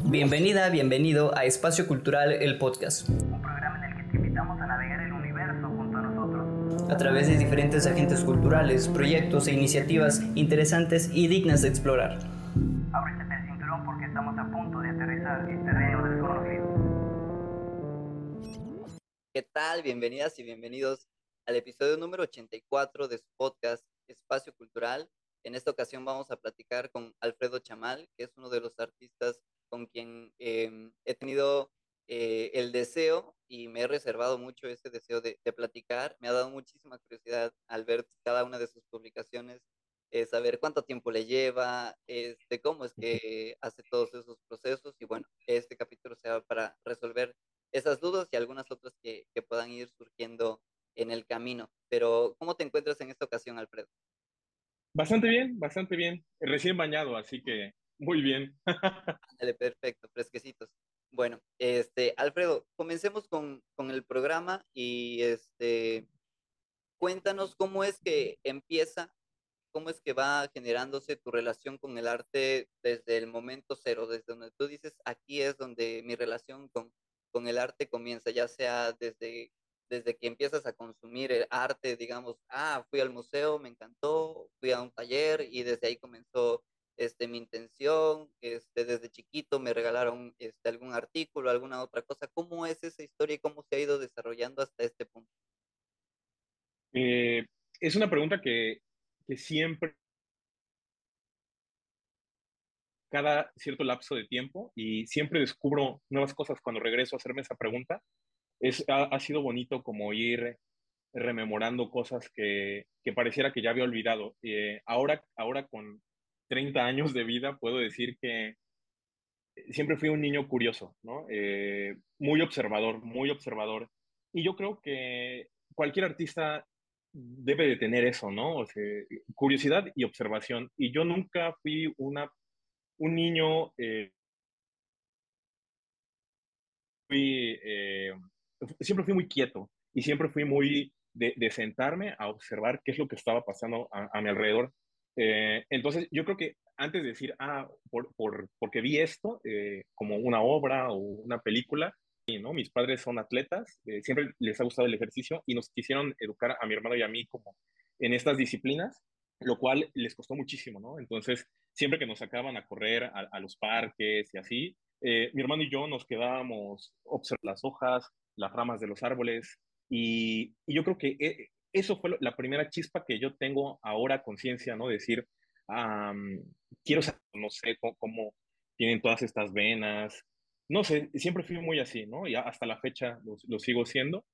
Bienvenida, bienvenido a Espacio Cultural, el podcast. Un programa en el que te invitamos a navegar el universo junto a nosotros. A través de diferentes agentes culturales, proyectos e iniciativas interesantes y dignas de explorar. Ábrete el cinturón porque estamos a punto de aterrizar en terreno desconocido. ¿Qué tal? Bienvenidas y bienvenidos al episodio número 84 de su podcast Espacio Cultural. En esta ocasión vamos a platicar con Alfredo Chamal, que es uno de los artistas con quien em, he tenido eh, el deseo y me he reservado mucho ese deseo de, platicar. Me ha dado muchísima curiosidad al ver cada una de sus publicaciones, eh, saber cuánto tiempo le lleva, este, cómo es que hace todos esos procesos y bueno, este capítulo sea para resolver esas dudas y algunas otras que, que puedan ir surgiendo en el camino. Pero, ¿cómo te encuentras en esta ocasión, Alfredo? Bastante bien, bastante bien. Recién bañado, así que muy bien. perfecto, fresquecitos. Bueno, este, Alfredo, comencemos con, con, el programa y este, cuéntanos cómo es que empieza, cómo es que va generándose tu relación con el arte desde el momento cero, desde donde tú dices, aquí es donde mi relación con, con el arte comienza, ya sea desde desde que empiezas a consumir el arte, digamos, ah, fui al museo, me encantó, fui a un taller y desde ahí comenzó este, mi intención, este, desde chiquito me regalaron este, algún artículo, alguna otra cosa. ¿Cómo es esa historia y cómo se ha ido desarrollando hasta este punto? Eh, es una pregunta que, que siempre, cada cierto lapso de tiempo, y siempre descubro nuevas cosas cuando regreso a hacerme esa pregunta es, ha, sido bonito como ir rememorando cosas que, que pareciera que ya había olvidado. Eh, ahora, ahora con 30 años de vida puedo decir que siempre fui un niño curioso, ¿no? Eh, muy observador, muy observador. Y yo creo que cualquier artista debe de tener eso, ¿no? O sea, curiosidad y observación. Y yo nunca fui una, un niño... Eh, fui siempre fui muy quieto y siempre fui muy de, sentarme a observar qué es lo que estaba pasando a, mi alrededor. Eh, entonces, yo creo que antes de decir, ah, por, por, porque vi esto eh, como una obra o una película, y, ¿no? mis padres son atletas, eh, siempre les ha gustado el ejercicio y nos quisieron educar a mi hermano y a mí como en estas disciplinas, lo cual les costó muchísimo, ¿no? Entonces, siempre que nos sacaban a correr a, los parques y así, mi hermano y yo nos quedábamos observando las hojas, las ramas de los árboles. Y, yo creo que eso fue la primera chispa que yo tengo ahora conciencia, ¿no? Decir, quiero saber, no sé cómo, tienen todas estas venas. No sé, siempre fui muy así, ¿no? Y hasta la fecha lo, sigo siendo.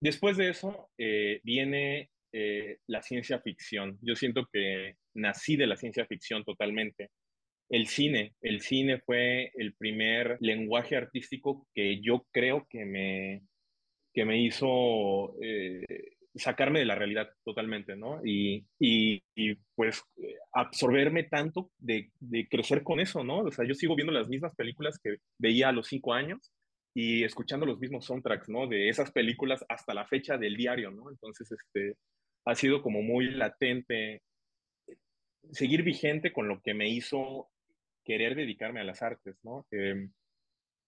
Después de eso eh, viene eh, la ciencia ficción. Yo siento que nací de la ciencia ficción totalmente el cine. El cine fue el primer lenguaje artístico que yo creo que me, que me hizo eh, sacarme de la realidad totalmente, ¿no? Y, y, pues absorberme tanto de, de, crecer con eso, ¿no? O sea, yo sigo viendo las mismas películas que veía a los cinco años y escuchando los mismos soundtracks, ¿no? De esas películas hasta la fecha del diario, ¿no? Entonces, este, ha sido como muy latente seguir vigente con lo que me hizo querer dedicarme a las artes, ¿no? Em,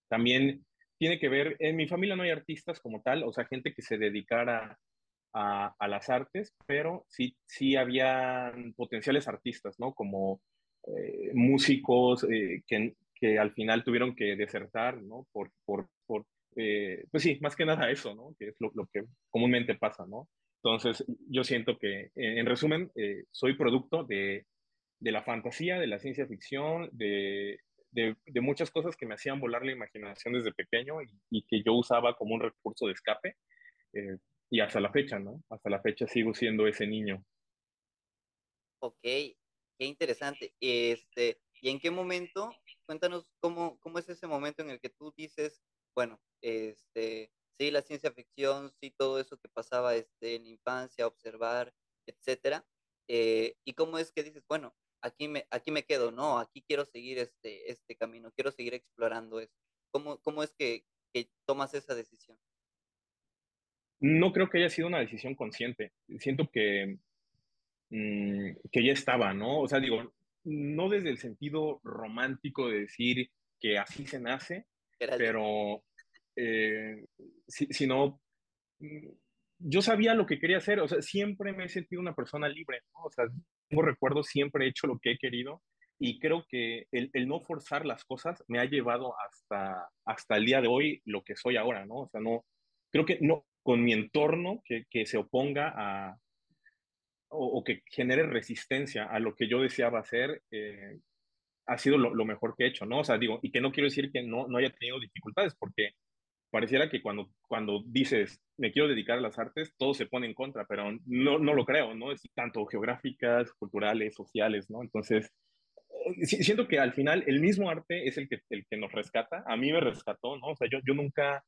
también tiene que ver, en mi familia no hay artistas como tal, o sea, gente que se dedicara a, las artes, pero sí, sí había potenciales artistas, ¿no? Como eh, músicos eh, que, que, al final tuvieron que desertar, ¿no? Por, por, por eh, pues sí, más que nada eso, ¿no? Que es lo, lo que comúnmente pasa, ¿no? Entonces, yo siento que, en resumen, soy producto de, de la fantasía, de la ciencia ficción, de, de, muchas cosas que me hacían volar la imaginación desde pequeño y, que yo usaba como un recurso de escape. Eh, y hasta la fecha, ¿no? Hasta la fecha sigo siendo ese niño. Ok, qué interesante. Este, ¿Y en qué momento? Cuéntanos cómo, cómo es ese momento en el que tú dices, bueno, este, sí, la ciencia ficción, sí, todo eso que pasaba este, en infancia, observar, etcétera. Eh, y cómo es que dices, bueno, aquí me, aquí me quedo, no, aquí quiero seguir este, este camino, quiero seguir explorando eso. ¿Cómo, cómo es que, que tomas esa decisión? No creo que haya sido una decisión consciente. Siento que, mm, que ya estaba, ¿no? O sea, digo, no desde el sentido romántico de decir que así se nace, pero eh, si, si, no, mm, yo sabía lo que quería hacer, o sea, siempre me he sentido una persona libre, ¿no? O sea, tengo recuerdo, siempre he hecho lo que he querido y creo que el, el, no forzar las cosas me ha llevado hasta, hasta el día de hoy lo que soy ahora, ¿no? O sea, no, creo que no, con mi entorno que, que se oponga a, o, o, que genere resistencia a lo que yo deseaba hacer, eh, ha sido lo, lo, mejor que he hecho, ¿no? O sea, digo, y que no quiero decir que no, no haya tenido dificultades, porque pareciera que cuando, cuando dices, me quiero dedicar a las artes, todo se pone en contra, pero no, no lo creo, ¿no? Es tanto geográficas, culturales, sociales, ¿no? Entonces, eh, siento que al final el mismo arte es el que, el que nos rescata. A mí me rescató, ¿no? O sea, yo, yo nunca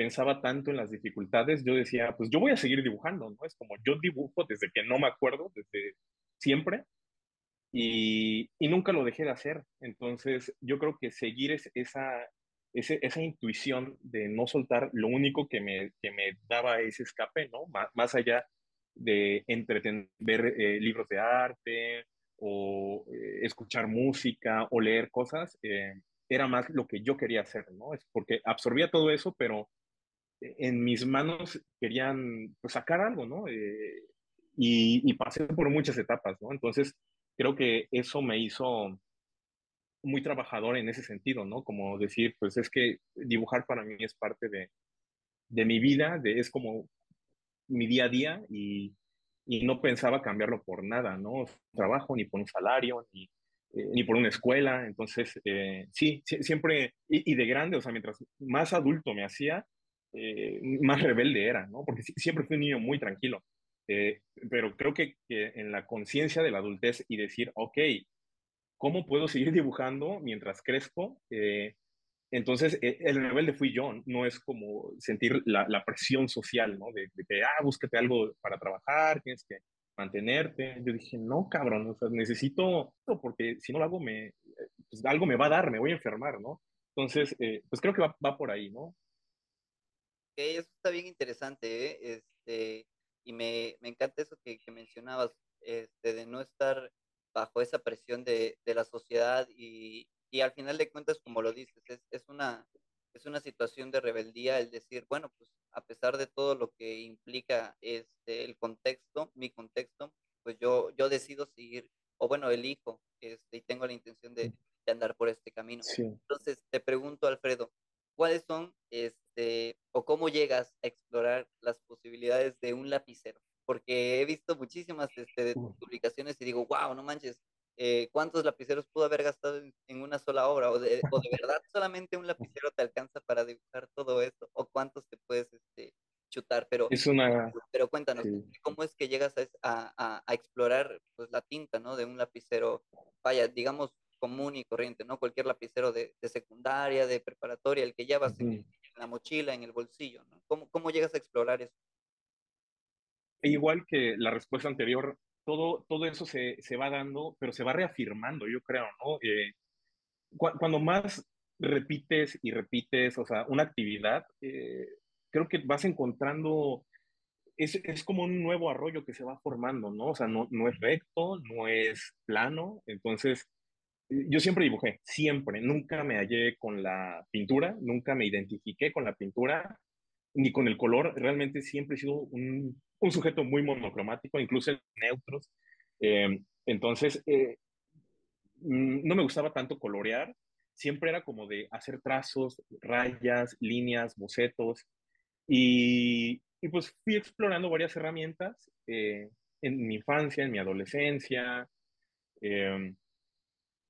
pensaba tanto en las dificultades, yo decía, pues yo voy a seguir dibujando, ¿no? Es como yo dibujo desde que no me acuerdo, desde siempre, y, y nunca lo dejé de hacer. Entonces, yo creo que seguir es, esa, ese, esa intuición de no soltar, lo único que me, que me daba ese escape, ¿no? Más, más allá de entretener, eh, libros de arte o eh, escuchar música o leer cosas, eh, era más lo que yo quería hacer, ¿no? Es porque absorbía todo eso, pero en mis manos querían pues, sacar algo, ¿no? Eh, y, y, pasé por muchas etapas, ¿no? Entonces, creo que eso me hizo muy trabajador en ese sentido, ¿no? Como decir, pues es que dibujar para mí es parte de, de mi vida, de, es como mi día a día y, y no pensaba cambiarlo por nada, ¿no? Trabajo, ni por un salario, ni, eh, ni por una escuela. Entonces, eh, sí, siempre, y, y, de grande, o sea, mientras más adulto me hacía, eh, más rebelde era, ¿no? Porque siempre fui un niño muy tranquilo. Eh, pero creo que, en la conciencia de la adultez y decir, ok, ¿cómo puedo seguir dibujando mientras crezco? Eh, entonces, el rebelde fui yo, no es como sentir la, presión social, ¿no? De, que, ah, búscate algo para trabajar, tienes que mantenerte. Yo dije, no, cabrón, o sea, necesito, porque si no lo hago, me, pues, algo me va a dar, me voy a enfermar, ¿no? Entonces, pues creo que va, va por ahí, ¿no? Eso está bien interesante, ¿eh? este, y me, me encanta eso que, que, mencionabas, este, de no estar bajo esa presión de, de la sociedad y, y, al final de cuentas, como lo dices, es, es, una, es una situación de rebeldía el decir, bueno, pues a pesar de todo lo que implica este, el contexto, mi contexto, pues yo, yo decido seguir, o bueno, elijo, este, y tengo la intención de, de andar por este camino. Sí. Entonces, te pregunto, Alfredo, ¿cuáles son este, o cómo llegas a explorar las posibilidades de un lapicero? Porque he visto muchísimas este, de tus publicaciones y digo, wow, no manches, eh, ¿cuántos lapiceros pudo haber gastado en, en una sola obra? O de, o de, verdad solamente un lapicero te alcanza para dibujar todo esto? ¿O cuántos te puedes este, chutar? Pero, es una... pero cuéntanos, sí. ¿cómo es que llegas a, a, a, explorar pues, la tinta ¿no? de un lapicero? Vaya, digamos, común y corriente, ¿no? Cualquier lapicero de, de secundaria, de preparatoria, el que llevas uh -huh. La mochila, en el bolsillo, ¿no? ¿Cómo, ¿Cómo llegas a explorar eso? Igual que la respuesta anterior, todo, todo eso se, se va dando, pero se va reafirmando, yo creo, ¿no? Eh, cu cuando más repites y repites, o sea, una actividad, eh, creo que vas encontrando, es, es, como un nuevo arroyo que se va formando, ¿no? O sea, no, no es recto, no es plano, entonces yo siempre dibujé, siempre, nunca me hallé con la pintura, nunca me identifiqué con la pintura, ni con el color, realmente siempre he sido un, un sujeto muy monocromático, incluso neutros, eh, entonces eh, mm, no me gustaba tanto colorear, siempre era como de hacer trazos, rayas, líneas, bocetos, y, y pues fui explorando varias herramientas eh, en mi infancia, en mi adolescencia, eh,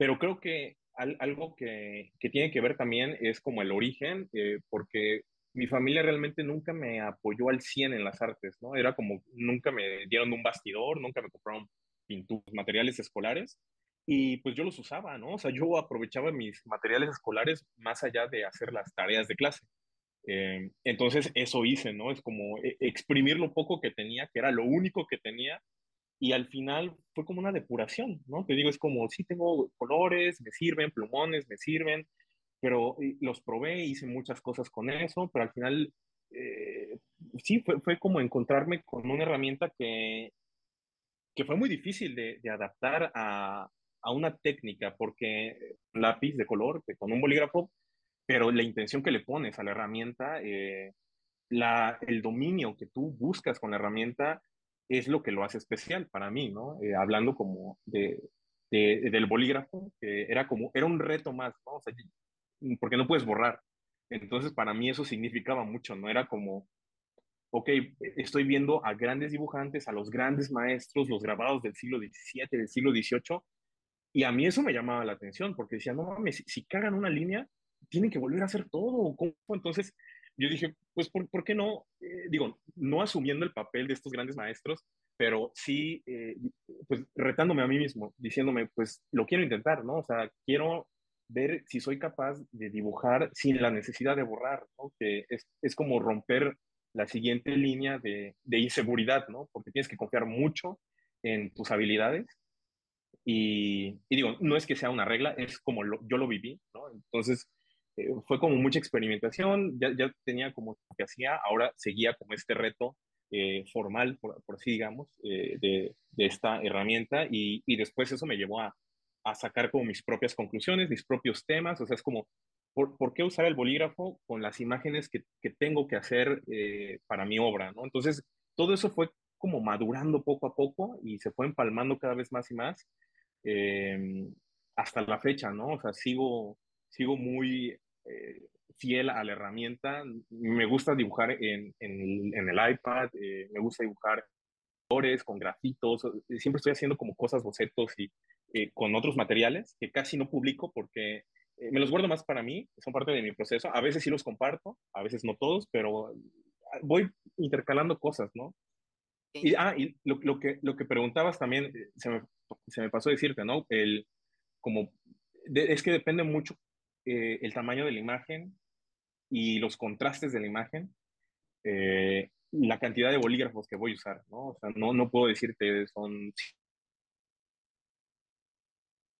pero creo que al, algo que, que, tiene que ver también es como el origen, eh, porque mi familia realmente nunca me apoyó al 100 en las artes, ¿no? Era como, nunca me dieron un bastidor, nunca me compraron pinturas, materiales escolares, y pues yo los usaba, ¿no? O sea, yo aprovechaba mis materiales escolares más allá de hacer las tareas de clase. Eh, entonces, eso hice, ¿no? Es como eh, exprimir lo poco que tenía, que era lo único que tenía, y al final fue como una depuración, ¿no? Te digo, es como, sí tengo colores, me sirven, plumones, me sirven, pero los probé, hice muchas cosas con eso, pero al final, eh, sí, fue, fue, como encontrarme con una herramienta que, que fue muy difícil de, adaptar a, a una técnica, porque lápiz de color, con un bolígrafo, pero la intención que le pones a la herramienta, eh, la, el dominio que tú buscas con la herramienta es lo que lo hace especial para mí, ¿no? Eh, hablando como de, del bolígrafo, que era como, era un reto más, ¿no? O sea, porque no puedes borrar. Entonces, para mí eso significaba mucho, ¿no? Era como, ok, estoy viendo a grandes dibujantes, a los grandes maestros, los grabados del siglo XVII, del siglo XVIII, y a mí eso me llamaba la atención, porque decía, no mames, si, si cagan una línea, tienen que volver a hacer todo. ¿Cómo? Entonces, yo dije, pues, ¿por, ¿por qué no? Eh, digo, no asumiendo el papel de estos grandes maestros, pero sí, eh, pues, retándome a mí mismo, diciéndome, pues, lo quiero intentar, ¿no? O sea, quiero ver si soy capaz de dibujar sin la necesidad de borrar, ¿no? Que es, es como romper la siguiente línea de, de, inseguridad, ¿no? Porque tienes que confiar mucho en tus habilidades. Y, y digo, no es que sea una regla, es como lo, yo lo viví, ¿no? Entonces, eh, fue como mucha experimentación, ya, tenía como lo que hacía, ahora seguía como este reto eh, formal, por, así digamos, eh, de, esta herramienta y, y, después eso me llevó a, a, sacar como mis propias conclusiones, mis propios temas, o sea, es como, ¿por, por qué usar el bolígrafo con las imágenes que, que tengo que hacer para mi obra? ¿no? Entonces, todo eso fue como madurando poco a poco y se fue empalmando cada vez más y más hasta la fecha, ¿no? O sea, sigo, sigo muy eh, fiel a la herramienta. Me gusta dibujar en, en, el, en el, iPad, eh, me gusta dibujar colores, con grafitos, siempre estoy haciendo como cosas, bocetos y eh, con otros materiales que casi no publico porque eh, me los guardo más para mí, son parte de mi proceso. A veces sí los comparto, a veces no todos, pero voy intercalando cosas, ¿no? Y, ah, y lo, lo, que, lo que preguntabas también, eh, se me, se me pasó decirte, ¿no? El, como, de, es que depende mucho eh, el tamaño de la imagen y los contrastes de la imagen, eh, la cantidad de bolígrafos que voy a usar, ¿no? O sea, no, no puedo decirte, son...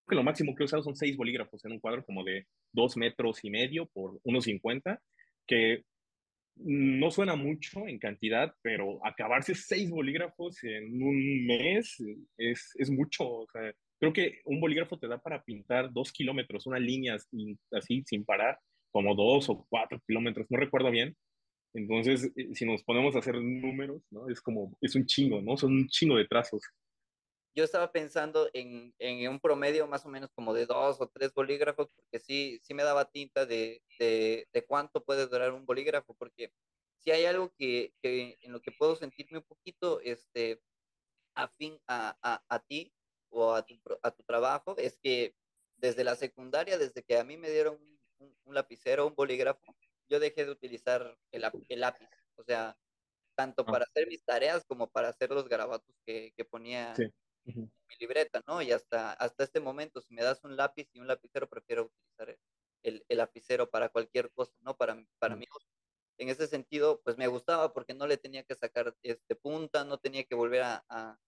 que lo máximo que he usado son seis bolígrafos en un cuadro como de dos metros y medio por unos 50, que no suena mucho en cantidad, pero acabarse seis bolígrafos en un mes es, es mucho. O sea, creo que un bolígrafo te da para pintar dos kilómetros, una línea así sin parar, como dos o cuatro kilómetros, no recuerdo bien. Entonces, eh, si nos ponemos a hacer números, ¿no? Es como, es un chingo, ¿no? Son un chingo de trazos. Yo estaba pensando en, en un promedio más o menos como de dos o tres bolígrafos, porque sí, sí me daba tinta de, de, de cuánto puede durar un bolígrafo, porque si hay algo que, que, en lo que puedo sentirme un poquito este, afín a, a, a ti, o a tu, a tu trabajo es que desde la secundaria, desde que a mí me dieron un, un lapicero, un bolígrafo, yo dejé de utilizar el, el lápiz. O sea, tanto para hacer mis tareas como para hacer los garabatos que, que ponía sí. uh -huh. en mi libreta, ¿no? Y hasta, hasta este momento, si me das un lápiz y un lapicero, prefiero utilizar el, el lapicero para cualquier cosa, ¿no? Para, para uh -huh. en ese sentido, pues me gustaba porque no le tenía que sacar este punta, no tenía que volver a, a,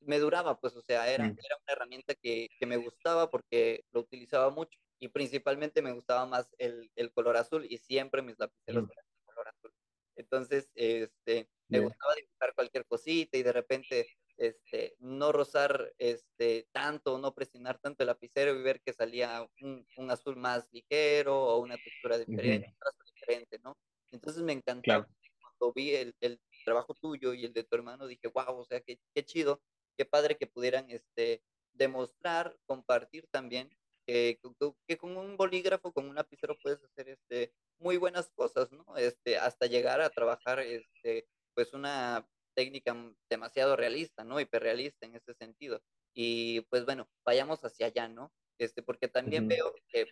me duraba, pues, o sea, era, mm. era una herramienta que, que, me gustaba porque lo utilizaba mucho y principalmente me gustaba más el, el color azul y siempre mis lapiceros mm. eran de color azul. Entonces, este, me gustaba dibujar cualquier cosita y de repente, este, no rozar, este, tanto, no presionar tanto el lapicero y ver que salía un, un azul más ligero o una textura diferente, uh -huh. diferente, ¿no? Entonces me encantaba. Claro. Cuando vi el, el, trabajo tuyo y el de tu hermano, dije, wow, o sea, qué, qué chido qué padre que pudieran este, demostrar, compartir también que, que, con un bolígrafo, con un lapicero puedes hacer este, muy buenas cosas, ¿no? Este, hasta llegar a trabajar este, pues una técnica demasiado realista, ¿no? Hiperrealista en ese sentido. Y pues bueno, vayamos hacia allá, ¿no? Este, porque también uh -huh. veo que,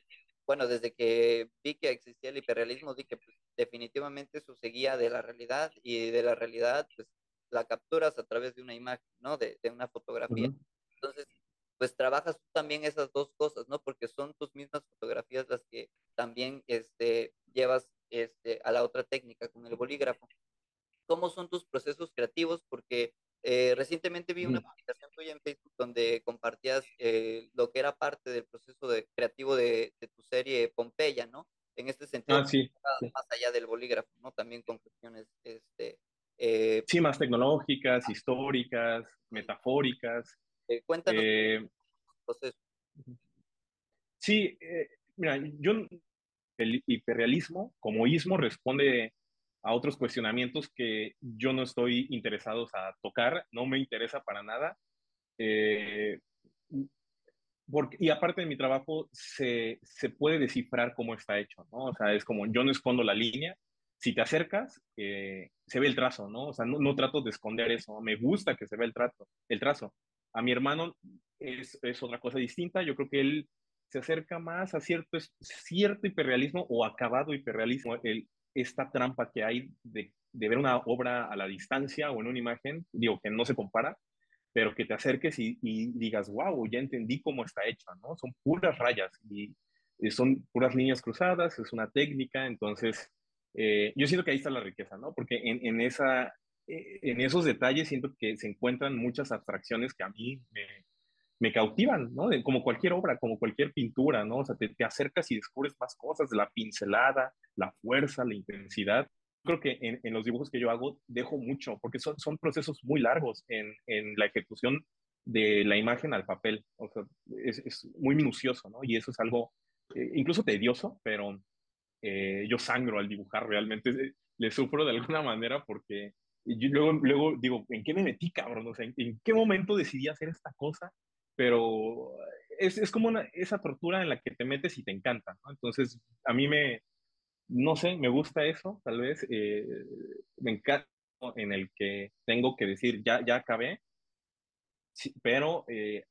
bueno, desde que vi que existía el hiperrealismo, vi que pues, definitivamente eso seguía de la realidad y de la realidad, pues la capturas a través de una imagen, ¿no? De, de una fotografía. Uh -huh. Entonces, pues trabajas también esas dos cosas, ¿no? Porque son tus mismas fotografías las que también este, llevas este, a la otra técnica con el bolígrafo. ¿Cómo son tus procesos creativos? Porque eh, recientemente vi una publicación tuya en Facebook donde compartías eh, lo que era parte del proceso de, creativo de, de, tu serie Pompeya, ¿no? En este sentido, ah, sí, más allá del bolígrafo, ¿no? También con cuestiones este, eh, sí, más tecnológicas, históricas, metafóricas. Eh, cuéntanos eh, proceso. Sí, eh, mira, yo, el hiperrealismo como ismo responde a otros cuestionamientos que yo no estoy interesado a tocar, no me interesa para nada. Eh, porque, y aparte de mi trabajo, se, se, puede descifrar cómo está hecho, ¿no? O sea, es como yo no escondo la línea, si te acercas, eh, se ve el trazo, ¿no? O sea, no, no, trato de esconder eso, me gusta que se vea el, el trazo. A mi hermano es, es, otra cosa distinta, yo creo que él se acerca más a cierto, cierto hiperrealismo o acabado hiperrealismo, el, esta trampa que hay de, de ver una obra a la distancia o en una imagen, digo que no se compara, pero que te acerques y, y, digas, wow, ya entendí cómo está hecha, ¿no? Son puras rayas y son puras líneas cruzadas, es una técnica, entonces eh, yo siento que ahí está la riqueza, ¿no? Porque en, en, esa, eh, en esos detalles siento que se encuentran muchas abstracciones que a mí me, me cautivan, ¿no? De, como cualquier obra, como cualquier pintura, ¿no? O sea, te, te, acercas y descubres más cosas, la pincelada, la fuerza, la intensidad creo que en, en, los dibujos que yo hago dejo mucho, porque son, son procesos muy largos en, en la ejecución de la imagen al papel. O sea, es, es muy minucioso, ¿no? Y eso es algo eh, incluso tedioso, pero eh, yo sangro al dibujar realmente. Eh, le sufro de alguna manera porque yo luego, luego digo, ¿en qué me metí, cabrón? O sea, ¿en, qué momento decidí hacer esta cosa? Pero es, es como una, esa tortura en la que te metes y te encanta, ¿no? Entonces, a mí me, no sé, me gusta eso, tal vez, eh, me encanta en el que tengo que decir, ya, ya acabé, sí, pero eh,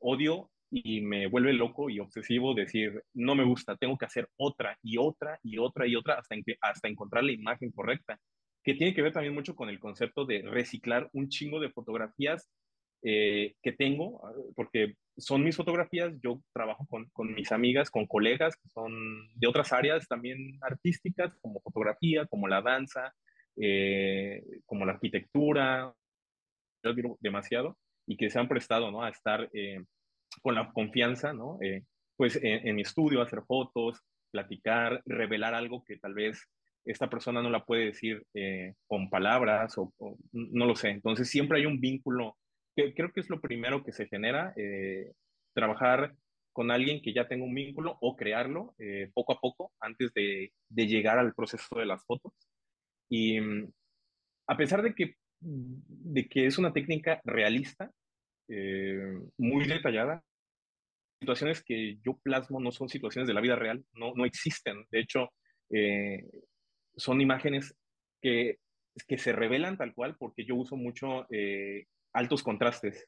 odio y me vuelve loco y obsesivo decir, no me gusta, tengo que hacer otra y otra y otra y otra hasta, en hasta encontrar la imagen correcta, que tiene que ver también mucho con el concepto de reciclar un chingo de fotografías eh, que tengo, porque son mis fotografías, yo trabajo con, con, mis amigas, con colegas que son de otras áreas también artísticas, como fotografía, como la danza, eh, como la arquitectura, yo digo demasiado, y que se han prestado ¿no? a estar eh, con la confianza, ¿no? Eh, pues en, mi estudio, hacer fotos, platicar, revelar algo que tal vez esta persona no la puede decir eh, con palabras o, no lo sé. Entonces siempre hay un vínculo que creo que es lo primero que se genera, eh, trabajar con alguien que ya tenga un vínculo o crearlo poco a poco antes de, de, llegar al proceso de las fotos. Y mm, a pesar de que, de que es una técnica realista, eh, muy detallada, situaciones que yo plasmo no son situaciones de la vida real, no, no existen. De hecho, eh, son imágenes que, que se revelan tal cual porque yo uso mucho eh, altos contrastes.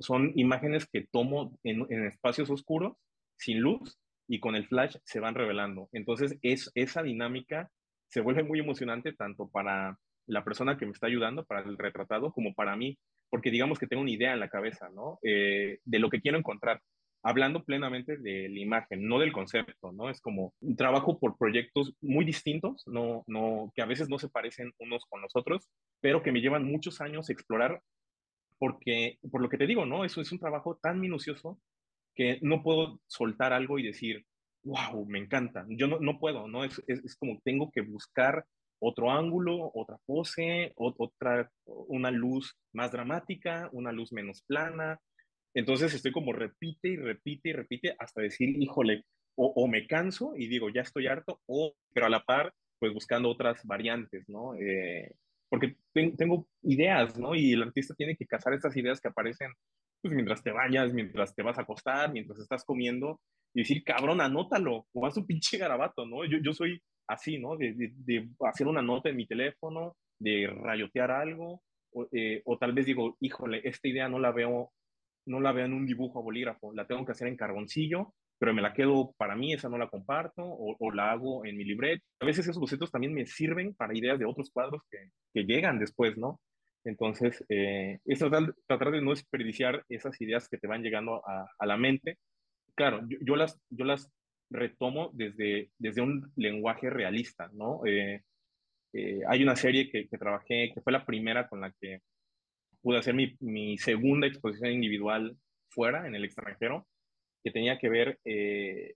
Son imágenes que tomo en, en, espacios oscuros, sin luz, y con el flash se van revelando. Entonces, es, esa dinámica se vuelve muy emocionante tanto para la persona que me está ayudando, para el retratado, como para mí, porque digamos que tengo una idea en la cabeza, ¿no? Eh, de lo que quiero encontrar, hablando plenamente de la imagen, no del concepto, ¿no? Es como un trabajo por proyectos muy distintos, no, no, que a veces no se parecen unos con los otros, pero que me llevan muchos años explorar porque, por lo que te digo, ¿no? Eso es un trabajo tan minucioso que no puedo soltar algo y decir, wow, me encanta. Yo no, no puedo, ¿no? Es, es, es, como tengo que buscar otro ángulo, otra pose, otra, una luz más dramática, una luz menos plana. Entonces estoy como repite y repite y repite hasta decir, híjole, o, o me canso y digo, ya estoy harto, o, pero a la par, pues buscando otras variantes, ¿no? Eh, porque tengo ideas, ¿no? Y el artista tiene que cazar estas ideas que aparecen pues, mientras te bañas, mientras te vas a acostar, mientras estás comiendo, y decir, cabrón, anótalo, o haz un pinche garabato, ¿no? Yo, yo soy así, ¿no? De, de, de, hacer una nota en mi teléfono, de rayotear algo, o, eh, o, tal vez digo, híjole, esta idea no la veo, no la veo en un dibujo a bolígrafo, la tengo que hacer en carboncillo, pero me la quedo para mí, esa no la comparto, o, la hago en mi libret. A veces esos bocetos también me sirven para ideas de otros cuadros que, llegan después, ¿no? Entonces, eh, es tratar, tratar, de no desperdiciar esas ideas que te van llegando a, la mente. Claro, yo, las, yo las retomo desde, desde un lenguaje realista, ¿no? Eh, eh, hay una serie que, que, trabajé, que fue la primera con la que pude hacer mi, mi segunda exposición individual fuera, en el extranjero, que tenía que ver eh,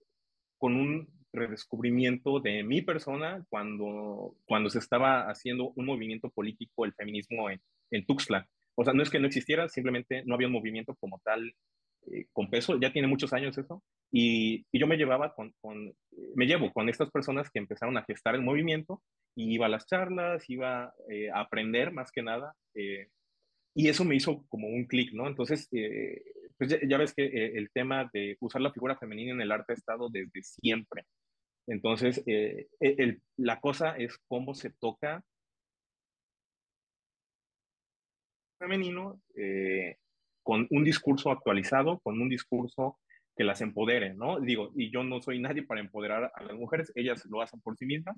con un redescubrimiento de mi persona cuando, cuando se estaba haciendo un movimiento político, el feminismo en, en Tuxtla. O sea, no es que no existiera, simplemente no había un movimiento como tal eh, con peso, ya tiene muchos años eso, y, y yo me llevaba con, con, me llevo con estas personas que empezaron a gestar el movimiento, y iba a las charlas, iba eh, a aprender más que nada, eh, y eso me hizo como un clic, ¿no? Entonces, pues ya, ya, ves que el tema de usar la figura femenina en el arte ha estado desde siempre. Entonces, el, la cosa es cómo se toca femenino eh, con un discurso actualizado, con un discurso que las empodere, ¿no? Digo, y yo no soy nadie para empoderar a las mujeres, ellas lo hacen por sí mismas,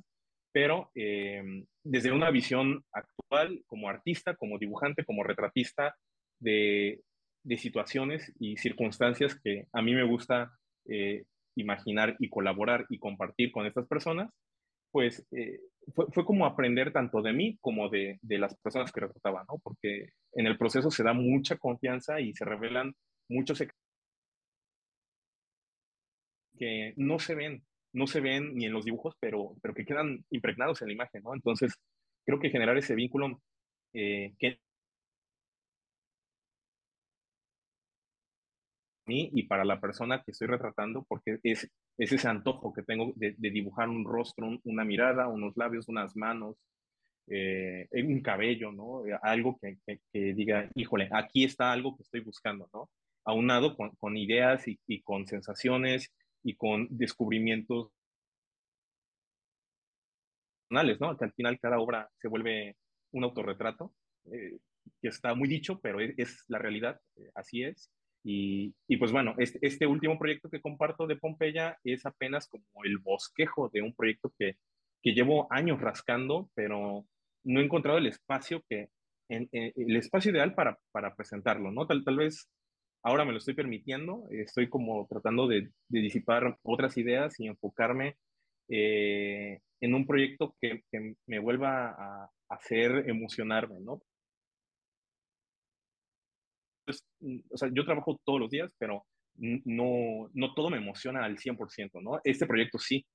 pero eh, desde una visión actual, como artista, como dibujante, como retratista de, de situaciones y circunstancias que a mí me gusta eh, imaginar y colaborar y compartir con estas personas, pues eh, fue, fue, como aprender tanto de mí como de, de las personas que retrataban, ¿no? Porque en el proceso se da mucha confianza y se revelan muchos que no se ven, no se ven ni en los dibujos, pero, pero que quedan impregnados en la imagen, ¿no? Entonces, creo que generar ese vínculo eh, que mí y para la persona que estoy retratando, porque es, es ese antojo que tengo de, de dibujar un rostro, un, una mirada, unos labios, unas manos, eh, un cabello, ¿no? Eh, algo que, que, que, diga, híjole, aquí está algo que estoy buscando, ¿no? Aunado con, con ideas y, y, con sensaciones y con descubrimientos personales, ¿no? Que al final cada obra se vuelve un autorretrato, eh, que está muy dicho, pero es, es la realidad, eh, así es. Y, y, pues bueno, este, este, último proyecto que comparto de Pompeya es apenas como el bosquejo de un proyecto que, que llevo años rascando, pero no he encontrado el espacio que, en, en, el espacio ideal para, para presentarlo, ¿no? Tal, tal vez ahora me lo estoy permitiendo, estoy como tratando de, de disipar otras ideas y enfocarme eh, en un proyecto que, que me vuelva a, hacer emocionarme, ¿no? pues, o sea, yo trabajo todos los días, pero no, no todo me emociona al 100%, ¿no? Este proyecto sí,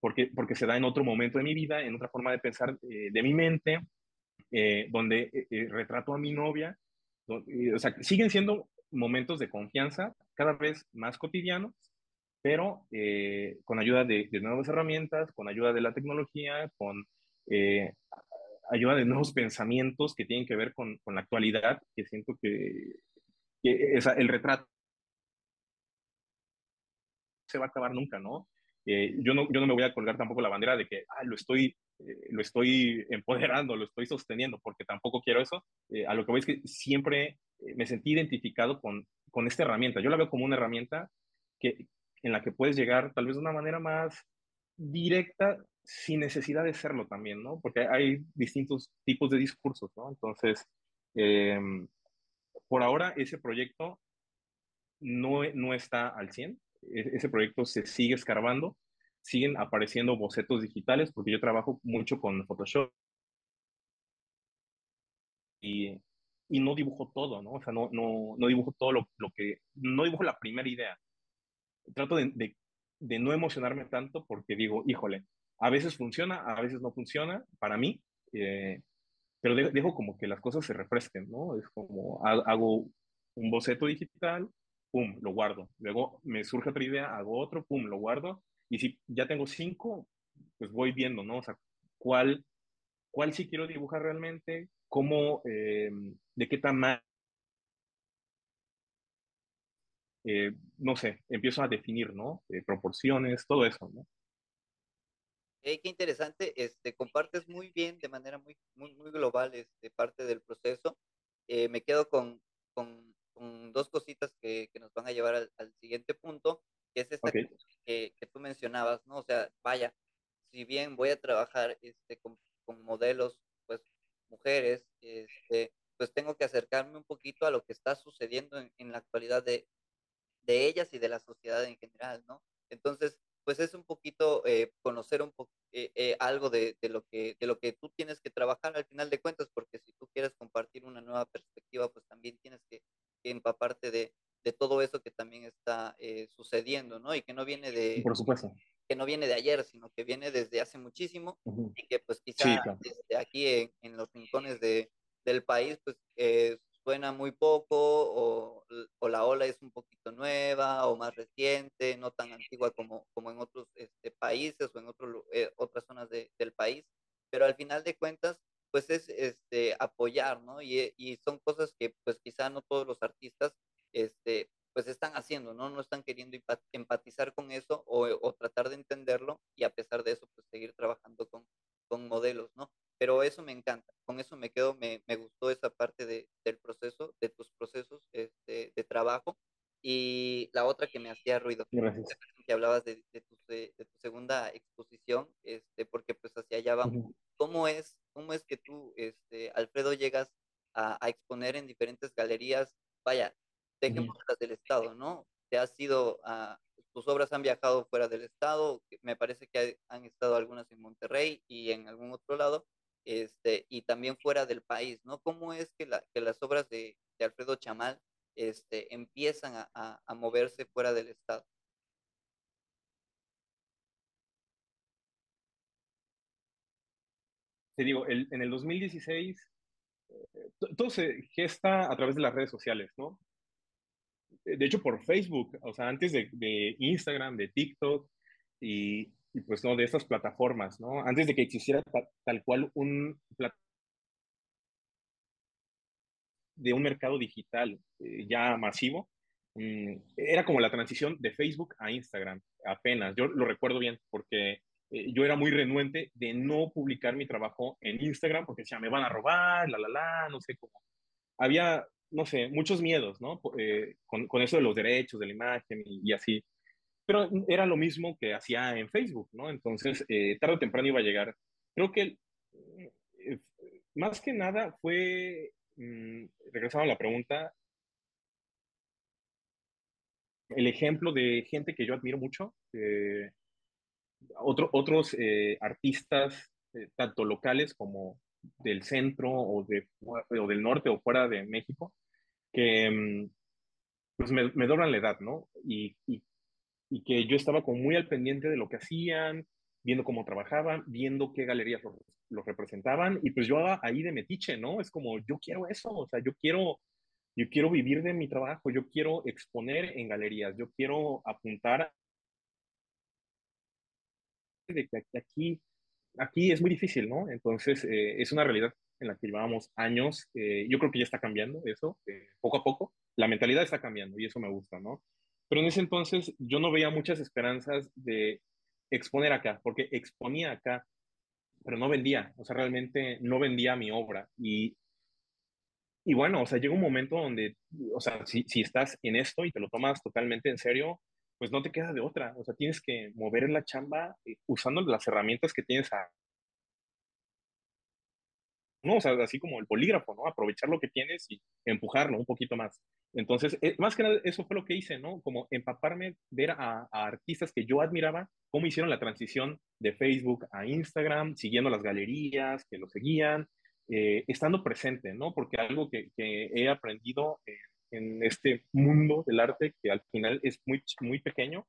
porque, porque se da en otro momento de mi vida, en otra forma de pensar eh, de mi mente, eh, donde eh, eh retrato a mi novia, donde, o sea, siguen siendo momentos de confianza cada vez más cotidianos, pero eh, con ayuda de, de, nuevas herramientas, con ayuda de la tecnología, con ayuda de nuevos pensamientos que tienen que ver con, con la actualidad, que siento que el retrato se va a acabar nunca, ¿no? Eh, yo ¿no? Yo no me voy a colgar tampoco la bandera de que ah, lo, estoy, eh, lo estoy empoderando, lo estoy sosteniendo, porque tampoco quiero eso. Eh, a lo que voy es que siempre eh, me sentí identificado con, con esta herramienta. Yo la veo como una herramienta que, en la que puedes llegar tal vez de una manera más directa sin necesidad de serlo también, ¿no? Porque hay distintos tipos de discursos, ¿no? Entonces, eh, por ahora ese proyecto no, no está al 100, e, ese proyecto se sigue escarbando, siguen apareciendo bocetos digitales, porque yo trabajo mucho con Photoshop y, y no dibujo todo, ¿no? O sea, no, no, no dibujo todo lo, lo, que, no dibujo la primera idea. Trato de, de, de no emocionarme tanto porque digo, híjole, a veces funciona, a veces no funciona para mí, eh, pero dejo, dejo, como que las cosas se refresquen, ¿no? Es como hago un boceto digital, pum, lo guardo. Luego me surge otra idea, hago otro, pum, lo guardo. Y si ya tengo cinco, pues voy viendo, ¿no? O sea, cuál, cuál sí quiero dibujar realmente, cómo, eh, de qué tamaño. Eh, no sé, empiezo a definir, ¿no? Eh, proporciones, todo eso, ¿no? Eh, qué interesante, este, compartes muy bien, de manera muy, muy, muy global, este, parte del proceso. Eh, me quedo con, con, con, dos cositas que, que, nos van a llevar al, al siguiente punto, que es esta okay. que, que, tú mencionabas, ¿no? O sea, vaya, si bien voy a trabajar este, con, con modelos, mujeres, este, pues tengo que acercarme un poquito a lo que está sucediendo en, en la actualidad de, de ellas y de la sociedad en general, ¿no? Entonces, pues es un poquito eh, conocer un po eh, eh, algo de, de, lo que, de lo que tú tienes que trabajar al final de cuentas, porque si tú quieres compartir una nueva perspectiva, pues también tienes que, que empaparte de, de, todo eso que también está eh, sucediendo, ¿no? Y que no viene de... Por supuesto. Que no viene de ayer, sino que viene desde hace muchísimo uh -huh. y que pues quizá sí, claro. desde aquí en, en, los rincones de, del país, pues suena muy poco o, o, la ola es un poquito nueva o más reciente, no tan antigua como, como en otros este, países o en otro, eh, otras zonas de, del país, pero al final de cuentas, pues es este, apoyar, ¿no? Y, y, son cosas que pues quizá no todos los artistas este, pues están haciendo, ¿no? No están queriendo empatizar con eso o, o tratar de entenderlo y a pesar de eso, pues seguir trabajando con, con modelos, ¿no? Pero eso me encanta, con eso me quedo, me, me gustó esa parte de, del proceso, de tus procesos este, de trabajo. Y la otra que me hacía ruido, Gracias. que hablabas de, de, tu, de, tu, segunda exposición, este, porque pues hacia allá vamos. Uh -huh. ¿Cómo, es, ¿Cómo es que tú, este, Alfredo, llegas a, a exponer en diferentes galerías? Vaya, dejemos las del Estado, ¿no? Te has ido a, tus obras han viajado fuera del Estado, me parece que han estado algunas en Monterrey y en algún otro lado, este, y también fuera del país, ¿no? ¿Cómo es que, la, que las obras de, de, Alfredo Chamal este, empiezan a, a, a, moverse fuera del Estado? Te digo, el, en el 2016 eh, todo se gesta a través de las redes sociales, ¿no? De hecho, por Facebook, o sea, antes de, Instagram, de TikTok y, y, pues no, de estas plataformas, ¿no? Antes de que existiera tal cual un de un mercado digital eh, ya masivo, mmm, era como la transición de Facebook a Instagram, apenas. Yo lo recuerdo bien porque eh, yo era muy renuente de no publicar mi trabajo en Instagram porque decía, me van a robar, la, la, la, no sé cómo. Había, no sé, muchos miedos, ¿no? Eh, con, con, eso de los derechos, de la imagen y, y, así. Pero era lo mismo que hacía en Facebook, ¿no? Entonces, eh, tarde o temprano iba a llegar. Creo que eh, más que nada fue Mm, regresando a la pregunta, el ejemplo de gente que yo admiro mucho, otro, otros artistas, tanto locales como del centro o, de, o, del norte o fuera de México, que mm, pues me, me doblan la edad, ¿no? Y, y, y, que yo estaba como muy al pendiente de lo que hacían, viendo cómo trabajaban, viendo qué galerías los, representaban, y pues yo ahí de metiche, ¿no? Es como, yo quiero eso, o sea, yo quiero, yo quiero vivir de mi trabajo, yo quiero exponer en galerías, yo quiero apuntar de que aquí, aquí es muy difícil, ¿no? Entonces, eh, es una realidad en la que llevamos años, eh, yo creo que ya está cambiando eso, eh, poco a poco, la mentalidad está cambiando y eso me gusta, ¿no? Pero en ese entonces yo no veía muchas esperanzas de exponer acá, porque exponía acá, pero no vendía, o sea, realmente no vendía mi obra. Y, y bueno, o sea, llega un momento donde, o sea, si, si estás en esto y te lo tomas totalmente en serio, pues no te queda de otra, o sea, tienes que mover la chamba eh, usando las herramientas que tienes ¿no? O sea, así como el polígrafo, ¿no? Aprovechar lo que tienes y empujarlo un poquito más. Entonces, eh, más que nada, eso fue lo que hice, ¿no? Como empaparme, ver a, artistas que yo admiraba, cómo hicieron la transición de Facebook a Instagram, siguiendo las galerías que lo seguían, eh, estando presente, ¿no? Porque algo que, he aprendido en, en, este mundo del arte, que al final es muy, muy pequeño,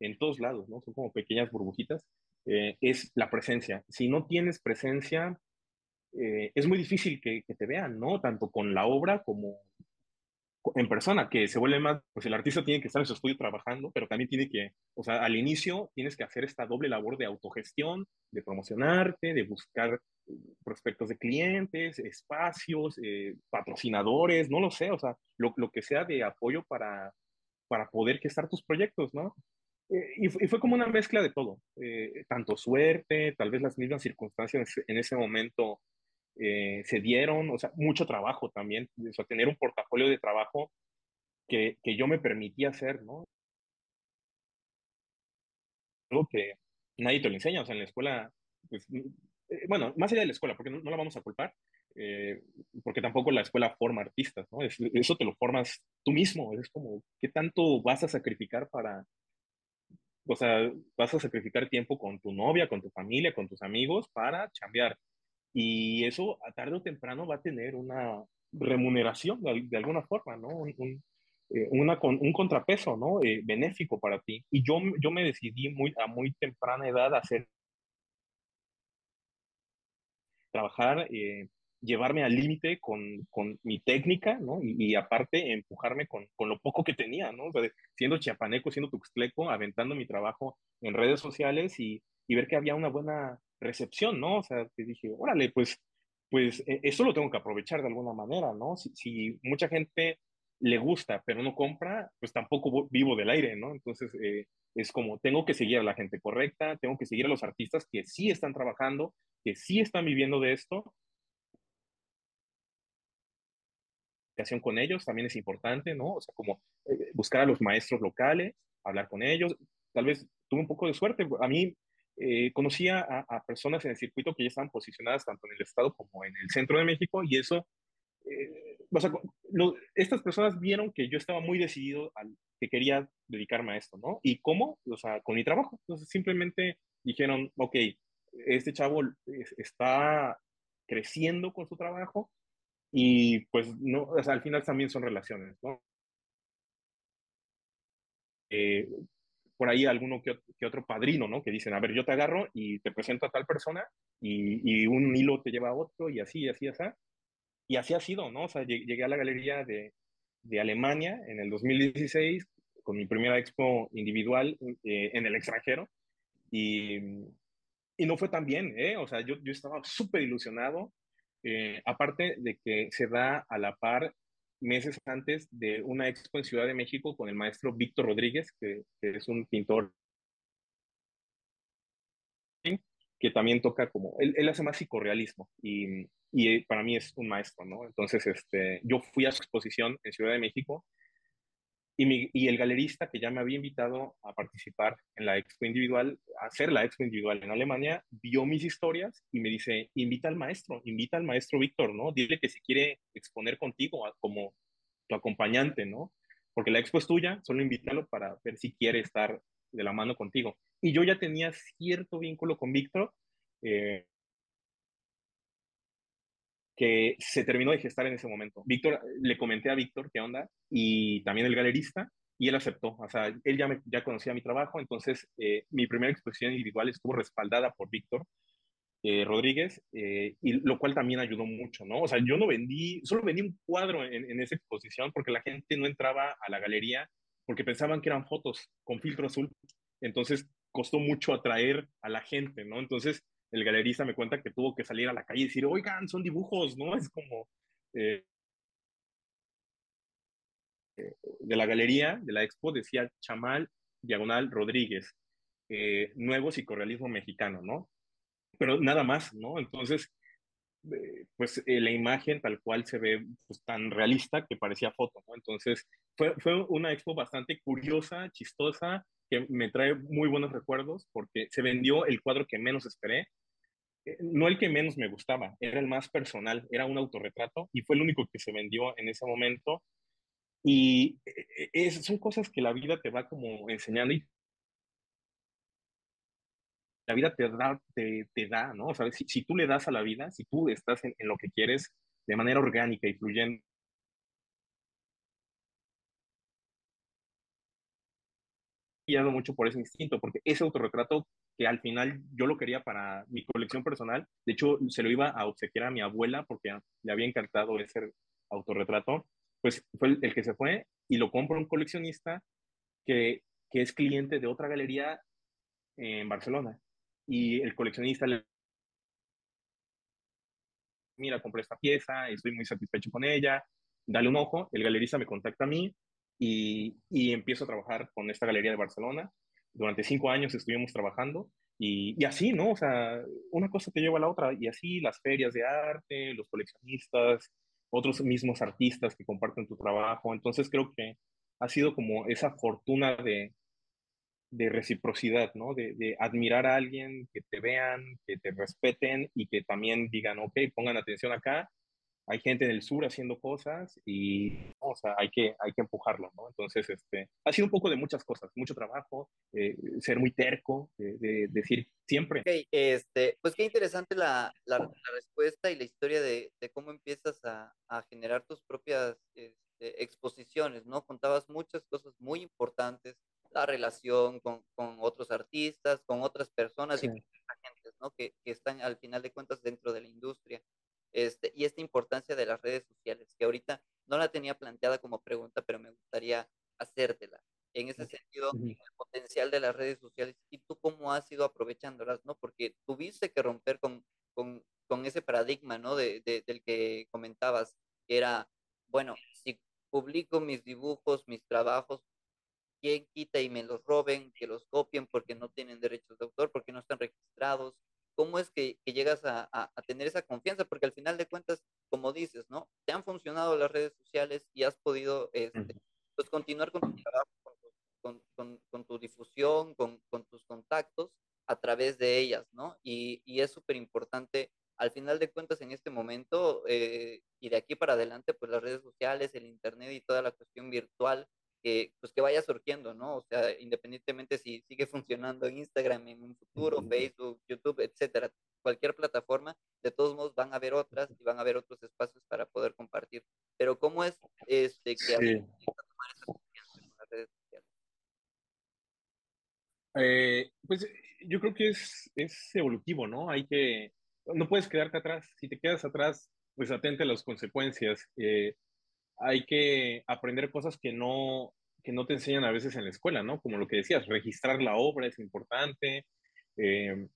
en todos lados, ¿no? Son como pequeñas burbujitas, eh, es la presencia. Si no tienes presencia, eh, es muy difícil que, que, te vean, ¿no? Tanto con la obra como en persona, que se vuelve más, pues el artista tiene que estar en su estudio trabajando, pero también tiene que, o sea, al inicio tienes que hacer esta doble labor de autogestión, de promocionarte, de buscar eh, prospectos de clientes, espacios, eh, patrocinadores, no lo sé, o sea, lo, lo, que sea de apoyo para, para poder gestar tus proyectos, ¿no? Eh, y, y, fue como una mezcla de todo, eh, tanto suerte, tal vez las mismas circunstancias en ese momento eh, se dieron, o sea, mucho trabajo también, o sea, tener un portafolio de trabajo que, que yo me permitía hacer, ¿no? Algo que nadie te lo enseña, o sea, en la escuela, pues, eh, bueno, más allá de la escuela, porque no, no la vamos a culpar, eh, porque tampoco la escuela forma artistas, ¿no? Es, eso te lo formas tú mismo, es como, ¿qué tanto vas a sacrificar para, o sea, vas a sacrificar tiempo con tu novia, con tu familia, con tus amigos para chambear? Y eso tarde o temprano va a tener una remuneración de, alguna forma, ¿no? Un, un, eh, una, un contrapeso, ¿no? Eh, benéfico para ti. Y yo, yo me decidí muy, a muy temprana edad a hacer trabajar eh, llevarme al límite con, con, mi técnica, ¿no? Y, aparte empujarme con, con, lo poco que tenía, ¿no? O sea, siendo chiapaneco, siendo tuxtleco, aventando mi trabajo en redes sociales y, y, ver que había una buena recepción, ¿no? O sea, te dije, órale, pues, pues e, eso lo tengo que aprovechar de alguna manera, ¿no? Si, si mucha gente le gusta, pero no compra, pues tampoco vivo del aire, ¿no? Entonces, eh, es como, tengo que seguir a la gente correcta, tengo que seguir a los artistas que sí están trabajando, que sí están viviendo de esto. con ellos también es importante, ¿no? O sea, como eh, buscar a los maestros locales, hablar con ellos. Tal vez tuve un poco de suerte. A mí eh, conocía a, personas en el circuito que ya estaban posicionadas tanto en el estado como en el centro de México y eso eh, o sea, estas personas vieron que yo estaba muy decidido al que quería dedicarme a esto, ¿no? ¿Y cómo? O sea, con mi trabajo. Entonces simplemente dijeron, ok, este chavo está creciendo con su trabajo y pues no, o sea, al final también son relaciones, ¿no? Eh, por ahí alguno que, otro padrino, ¿no? Que dicen, a ver, yo te agarro y te presento a tal persona y, y un hilo te lleva a otro y así, y así, y así y así ha sido, ¿no? O sea, llegué a la galería de, de Alemania en el 2016 con mi primera expo individual eh, en el extranjero y, y, no fue tan bien, ¿eh? O sea, yo, yo estaba súper ilusionado, eh, aparte de que se da a la par meses antes de una expo en Ciudad de México con el maestro Víctor Rodríguez, que, es un pintor que también toca como, él, él hace más psicorrealismo y, y, para mí es un maestro, ¿no? Entonces, este, yo fui a su exposición en Ciudad de México y, el galerista que ya me había invitado a participar en la expo individual, a hacer la expo individual en Alemania, vio mis historias y me dice, invita al maestro, invita al maestro Víctor, ¿no? Dile que si quiere exponer contigo como tu acompañante, ¿no? Porque la expo es tuya, solo invítalo para ver si quiere estar de la mano contigo. Y yo ya tenía cierto vínculo con Víctor, eh, se terminó de gestar en ese momento. Víctor, le comenté a Víctor qué onda, y también el galerista, y él aceptó. O sea, él ya, ya conocía mi trabajo, entonces eh, mi primera exposición individual estuvo respaldada por Víctor eh, Rodríguez, y lo cual también ayudó mucho, ¿no? O sea, yo no vendí, solo vendí un cuadro en, esa exposición porque la gente no entraba a la galería porque pensaban que eran fotos con filtro azul. Entonces, costó mucho atraer a la gente, ¿no? Entonces, el galerista me cuenta que tuvo que salir a la calle y decir, oigan, son dibujos, ¿no? Es como... Eh, de la galería, de la expo, decía Chamal Diagonal Rodríguez, eh, nuevo psicorrealismo mexicano, ¿no? Pero nada más, ¿no? Entonces, eh, pues la imagen tal cual se ve pues, tan realista que parecía foto, ¿no? Entonces, fue, fue una expo bastante curiosa, chistosa, que me trae muy buenos recuerdos porque se vendió el cuadro que menos esperé, eh, no el que menos me gustaba, era el más personal, era un autorretrato y fue el único que se vendió en ese momento. Y eh, eh, son cosas que la vida te va como enseñando y la vida te da, te, te da ¿no? O sea, si, si, tú le das a la vida, si tú estás en, en lo que quieres de manera orgánica y fluyendo, guiado mucho por ese instinto, porque ese autorretrato que al final yo lo quería para mi colección personal, de hecho se lo iba a obsequiar a mi abuela porque le había encantado ese autorretrato, pues fue el, que se fue y lo compra un coleccionista que, que es cliente de otra galería en Barcelona. Y el coleccionista le mira, compré esta pieza, estoy muy satisfecho con ella, dale un ojo, el galerista me contacta a mí, y, empiezo a trabajar con esta galería de Barcelona. Durante cinco años estuvimos trabajando y, y, así, ¿no? O sea, una cosa te lleva a la otra y así las ferias de arte, los coleccionistas, otros mismos artistas que comparten tu trabajo. Entonces creo que ha sido como esa fortuna de, de reciprocidad, ¿no? De, de, admirar a alguien, que te vean, que te respeten y que también digan, ok, pongan atención acá hay gente en el sur haciendo cosas y, o sea, hay que, hay que empujarlo, ¿no? Entonces, este, ha sido un poco de muchas cosas, mucho trabajo, eh, ser muy terco, de, decir siempre. Okay, este, pues qué interesante la, la, la respuesta y la historia de, de cómo empiezas a, a, generar tus propias este, exposiciones, ¿no? Contabas muchas cosas muy importantes, la relación con, con otros artistas, con otras personas sí. y agentes, ¿no? Que, que están al final de cuentas dentro de la industria. Este, y esta importancia de las redes sociales, que ahorita no la tenía planteada como pregunta, pero me gustaría hacértela. En ese sentido, el potencial de las redes sociales y tú cómo has ido aprovechándolas, ¿no? Porque tuviste que romper con, con, con ese paradigma, ¿no? De, de, del que comentabas, que era, bueno, si publico mis dibujos, mis trabajos, ¿quién quita y me los roben, que los copien porque no tienen derechos de autor, porque no están registrados? ¿Cómo es que, que llegas a, a, a, tener esa confianza? Porque al final de cuentas, como dices, ¿no? Te han funcionado las redes sociales y has podido este, pues, continuar con tu trabajo, con tu, con, con, con tu difusión, con, con, tus contactos a través de ellas, ¿no? Y, y es súper importante al final de cuentas en este momento eh, y de aquí para adelante, pues las redes sociales, el Internet y toda la cuestión virtual, eh, pues que vaya surgiendo, ¿no? O sea, independientemente si sigue funcionando Instagram en un futuro, Facebook, YouTube, etcétera, cualquier plataforma, de todos modos van a haber otras y van a haber otros espacios para poder compartir. Pero ¿cómo es este, que sí. tomar esa confianza en las redes sociales? Eh, pues yo creo que es, es evolutivo, ¿no? Hay que, no puedes quedarte atrás. Si te quedas atrás, pues atente a las consecuencias. Eh, hay que aprender cosas que no, que no te enseñan a veces en la escuela, ¿no? Como lo que decías, registrar la obra es importante. Eh,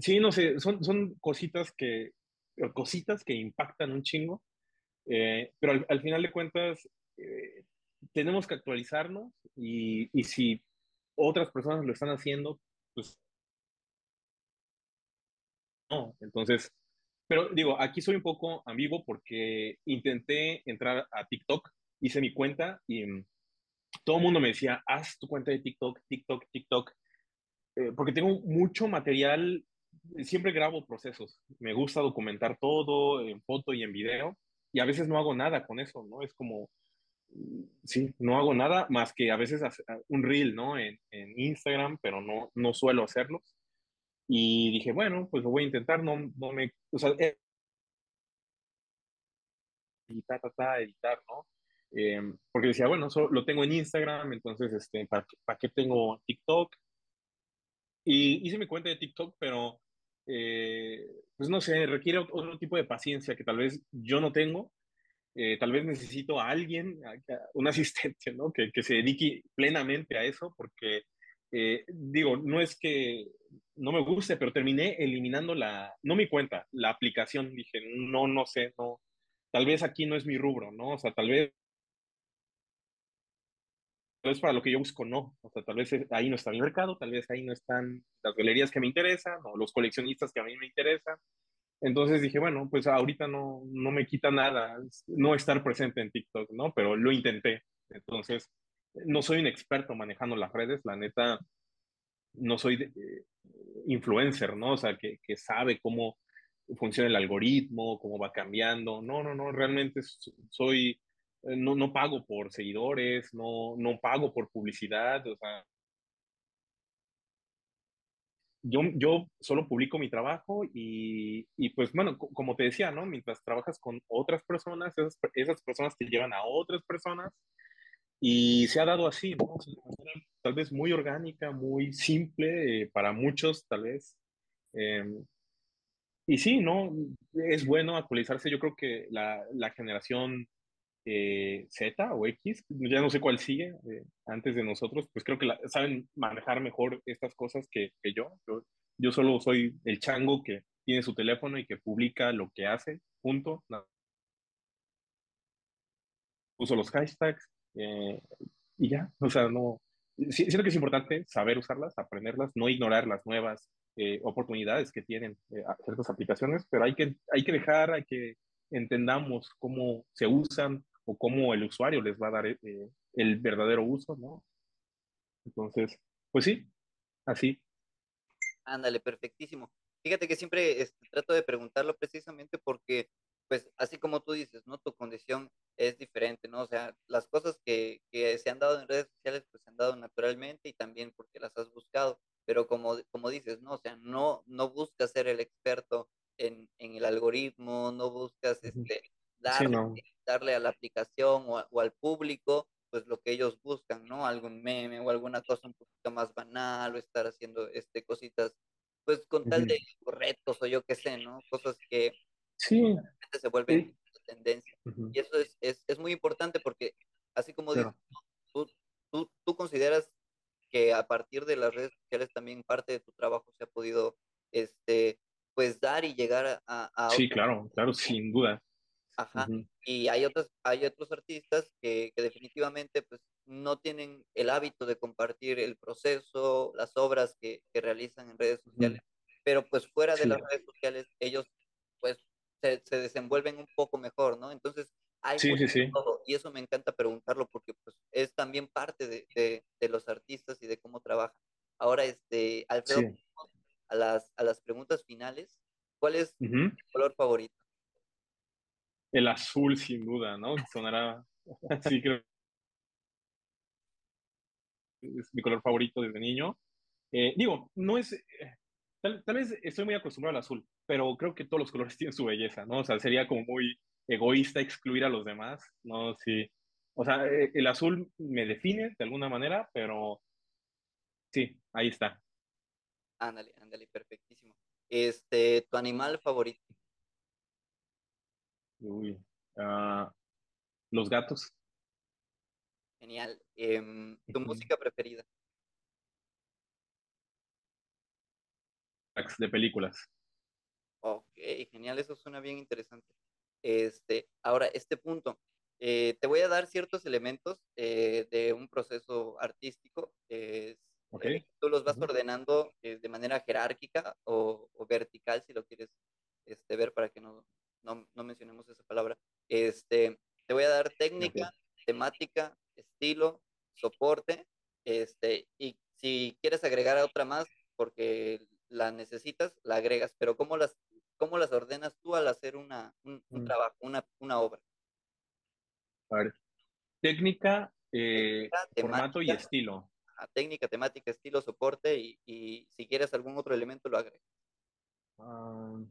sí, no sé, son, son cositas que, cositas que impactan un chingo, eh, pero al, al, final de cuentas eh, tenemos que actualizarnos y, y si otras personas lo están haciendo, pues no. Entonces, pero digo, aquí soy un poco ambiguo porque intenté entrar a TikTok, hice mi cuenta y mm, todo el mundo me decía, haz tu cuenta de TikTok, TikTok, TikTok, eh, porque tengo mucho material, siempre grabo procesos, me gusta documentar todo en foto y en video, y a veces no hago nada con eso, ¿no? Es como, mm, sí, no hago nada más que a veces un reel, ¿no? En, en Instagram, pero no, no suelo hacerlos. Y dije, bueno, pues lo voy a intentar, no, no me, o sea, editar, ta, editar, ¿no? Eh, porque decía, bueno, solo lo tengo en Instagram, entonces, este, ¿para, ¿para qué tengo TikTok? Y hice mi cuenta de TikTok, pero, eh, pues no sé, requiere otro tipo de paciencia que tal vez yo no tengo. Eh, tal vez necesito a alguien, a, a un asistente, ¿no? Que, que se dedique plenamente a eso, porque eh, digo, no es que no me guste, pero terminé eliminando la, no mi cuenta, la aplicación. Dije, no, no sé, no, tal vez aquí no es mi rubro, ¿no? O sea, tal vez, tal vez para lo que yo busco, no. O sea, tal vez ahí no está mi mercado, tal vez ahí no están las galerías que me interesan o los coleccionistas que a mí me interesan. Entonces dije, bueno, pues ahorita no, no me quita nada no estar presente en TikTok, ¿no? Pero lo intenté. Entonces, no soy un experto manejando las redes, la neta, no soy de, eh, influencer, ¿no? O sea, que, que, sabe cómo funciona el algoritmo, cómo va cambiando. No, no, no, realmente soy, eh, no, no pago por seguidores, no, no pago por publicidad, o sea, yo, yo solo publico mi trabajo y, y, pues bueno, como te decía, ¿no? Mientras trabajas con otras personas, esas, esas personas te llevan a otras personas y se ha dado así, ¿no? tal vez muy orgánica, muy simple eh, para muchos, tal vez. Eh, y sí, ¿no? Es bueno actualizarse. Yo creo que la, la generación eh, Z o X, ya no sé cuál sigue eh, antes de nosotros, pues creo que saben manejar mejor estas cosas que, que yo. yo. Yo solo soy el chango que tiene su teléfono y que publica lo que hace, punto. Uso los hashtags, eh, y ya, o sea, no, siento que es importante saber usarlas, aprenderlas, no ignorar las nuevas eh, oportunidades que tienen eh, ciertas aplicaciones, pero hay que, hay que dejar a que entendamos cómo se usan o cómo el usuario les va a dar eh, el verdadero uso, ¿no? Entonces, pues sí, así. Ándale, perfectísimo. Fíjate que siempre este, trato de preguntarlo precisamente porque pues así como tú dices, ¿no? Tu condición es diferente, ¿no? O sea, las cosas que, que, se han dado en redes sociales, pues se han dado naturalmente y también porque las has buscado, pero como, como dices, ¿no? O sea, no, no buscas ser el experto en, en el algoritmo, no buscas este, darle, sí, no. darle a la aplicación o, a, o, al público, pues lo que ellos buscan, ¿no? Algún meme o alguna cosa un poquito más banal o estar haciendo este, cositas, pues con tal de retos o yo qué sé, ¿no? Cosas que Sí. Se vuelven sí. tendencia. Uh -huh. Y eso es, es, es, muy importante porque, así como claro. dices, tú, tú, tú consideras que a partir de las redes sociales también parte de tu trabajo se ha podido este pues dar y llegar a, a sí claro claro sin duda ajá uh -huh. y hay otros hay otros artistas que, que, definitivamente pues no tienen el hábito de compartir el proceso las obras que, que realizan en redes sociales uh -huh. pero pues fuera de sí. las redes sociales ellos pues se, se, desenvuelven un poco mejor no entonces hay sí, sí, sí. todo y eso me encanta preguntarlo porque pues es también parte de, de, de los artistas y de cómo trabajan. Ahora, este, Alfredo, sí. a, las, a las preguntas finales, ¿cuál es uh -huh. tu color favorito? El azul, sin duda, ¿no? Sonará así que es mi color favorito desde niño. Eh, digo, no es, tal, tal, vez estoy muy acostumbrado al azul, pero creo que todos los colores tienen su belleza, ¿no? O sea, sería como muy egoísta excluir a los demás, ¿no? Sí. O sea, eh, el azul me define de alguna manera, pero sí, ahí está. Ándale, ándale, perfectísimo. Este, ¿tu animal favorito? Uy, uh, los gatos. Genial. Eh, ¿Tu música preferida? De películas. Ok, genial, eso suena bien interesante. Este, ahora, este punto, eh, te voy a dar ciertos elementos eh, de un proceso artístico. Eh, okay. tú los vas uh -huh. ordenando de manera jerárquica o, o, vertical, si lo quieres este, ver para que no, no, no, mencionemos esa palabra. Este, te voy a dar técnica, okay. temática, estilo, soporte, este, y si quieres agregar otra más, porque la necesitas, la agregas, pero ¿cómo las, cómo las ordenas tú al hacer una, un, un mm. trabajo, una, una obra? A ver, técnica, eh, técnica formato y estilo. Técnica, temática, estilo, soporte y, y, si quieres algún otro elemento lo agregas. Uh,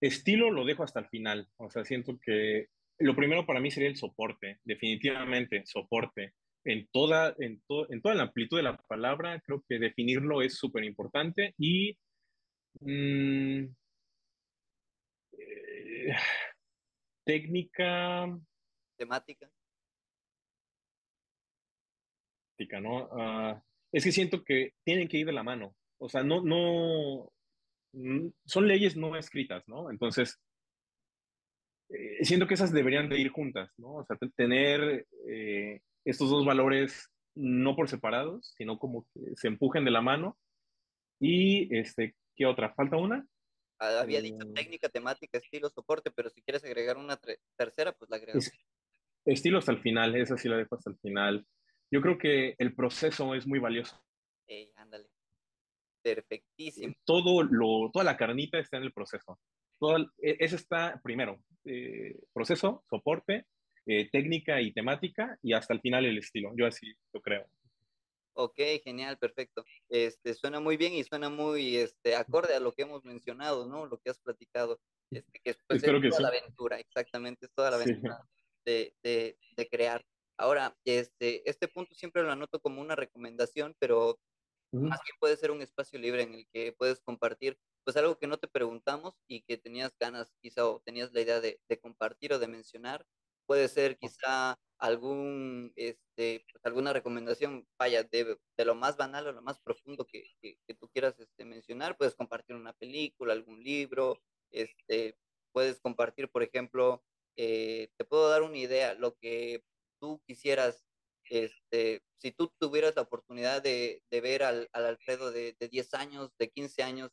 estilo lo dejo hasta el final, o sea, siento que lo primero para mí sería el soporte, definitivamente, soporte. En toda, en, to, en toda la amplitud de la palabra, creo que definirlo es súper importante y mmm, eh, técnica, temática. ¿no? Uh, es que siento que tienen que ir de la mano. O sea, no, no, son leyes no escritas, ¿no? Entonces, eh, siento que esas deberían de ir juntas, ¿no? O sea, tener eh, estos dos valores no por separados, sino como que se empujen de la mano. Y, este, ¿qué otra? ¿Falta una? Había dicho uh, técnica, temática, estilo, soporte, pero si quieres agregar una tercera, pues la agregas. Es, estilo hasta el final, esa sí la dejo hasta el final. Yo creo que el proceso es muy valioso. Ey, ándale. Perfectísimo. Todo lo, toda la carnita está en el proceso. Todo, e, eso está primero. Eh, proceso, soporte, eh, técnica y temática, y hasta el final el estilo. Yo así lo creo. Ok, genial, perfecto. Este, suena muy bien y suena muy este, acorde a lo que hemos mencionado, ¿no? Lo que has platicado. Este, que pues, Espero es que toda sí. la aventura, exactamente, es toda la aventura sí. de, de, de, crear. Ahora, este, este punto siempre lo anoto como una recomendación, pero uh -huh. más bien puede ser un espacio libre en el que puedes compartir, pues algo que no te preguntamos y que tenías ganas quizá o tenías la idea de, de compartir o de mencionar. Puede ser quizá algún, este, pues alguna recomendación, vaya, de, de, lo más banal o lo más profundo que, que, que tú quieras este, mencionar, puedes compartir una película, algún libro, este, puedes compartir, por ejemplo, eh, te puedo dar una idea, lo que tú quisieras, este, si tú tuvieras la oportunidad de, de ver al, al Alfredo de, de, 10 años, de 15 años,